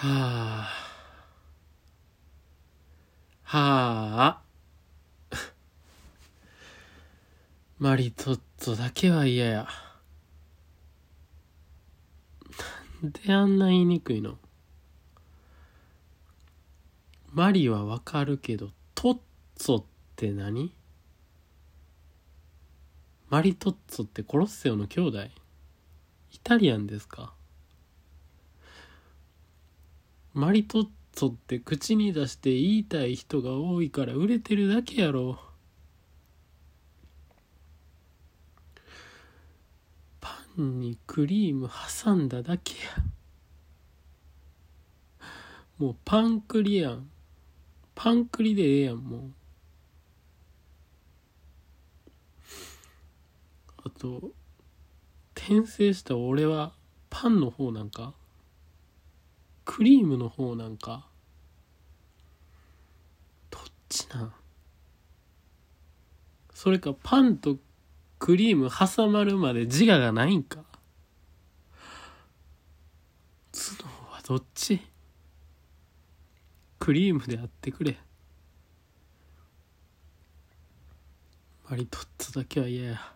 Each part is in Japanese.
はあ。はあ。マリトッツォだけは嫌や。なんであんな言いにくいの？マリはわかるけど、トッツォって何？マリトッツォってコロッセオの兄弟？イタリアンですか？マリトッツォって口に出して言いたい人が多いから売れてるだけやろ。パンにクリーム挟んだだけや。もうパンクリやん。パンクリでええやんもう。あと転生した俺はパンの方なんかクリームの方なんかどっちなん？それかパンとクリーム挟まるまで自我がないんか？頭脳はどっち？クリームであってくれ。マリトッツォだけは嫌や。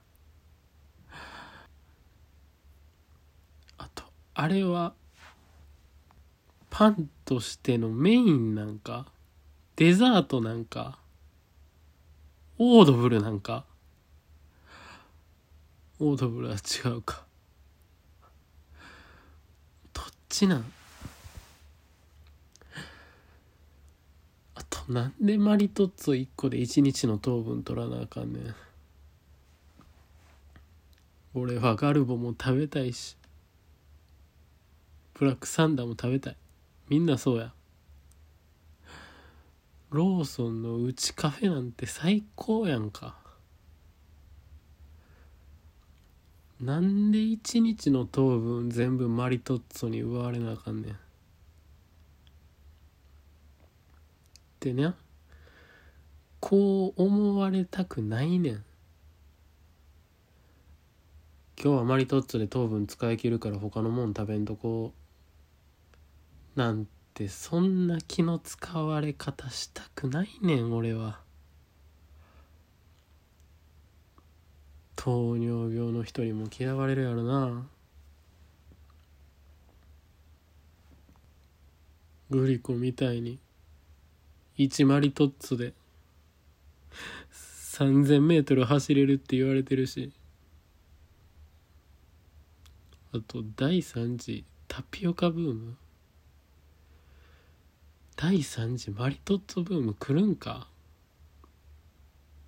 あとあれはパンとしてのメインなんかデザートなんかオードブルなんかオードブルは違うか。どっちなん？あとなんでマリトッツォ1個で1日の糖分取らなあかんねん。俺はガルボも食べたいしブラックサンダーも食べたい。みんなそうや。ローソンのうちカフェなんて最高やんか。なんで一日の糖分全部マリトッツォに奪われなあかんねん。ってねこう思われたくないねん。今日はマリトッツォで糖分使い切るから他のもん食べんとこなんてそんな気の使われ方したくないねん俺は。糖尿病の人にも嫌われるやろな。グリコみたいに1マリトッツォで3000メートル走れるって言われてるし。あと第3次タピオカブーム。第3次マリトッツォブーム来るんか？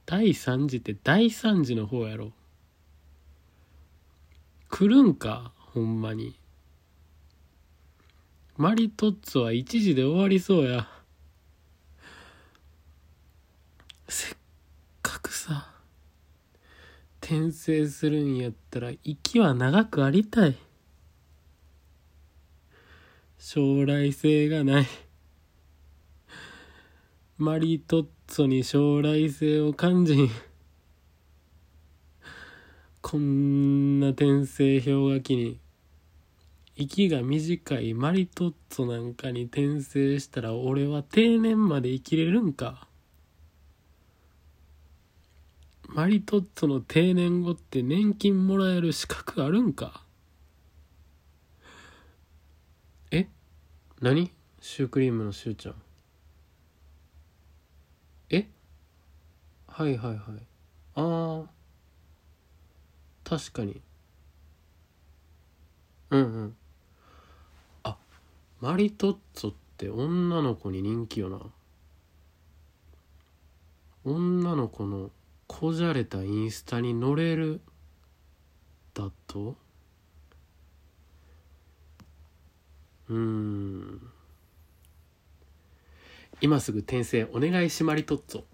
第3次って第3次の方やろ。来るんかほんまに。マリトッツォは1時で終わりそうや。せっかくさ転生するんやったら息は長くありたい。将来性がない。マリトッツォに将来性を感じこんな転生氷河期に。息が短いマリトッツォなんかに転生したら俺は定年まで生きれるんか。マリトッツォの定年後って年金もらえる資格あるんか。え？何？シュークリームのシューちゃん。え？はいはいはい。ああ確かに。うんうん。あマリトッツォって女の子に人気よな。女の子のこじゃれたインスタに載れるだと？うーん。今すぐ転生お願いしまりとっぞ。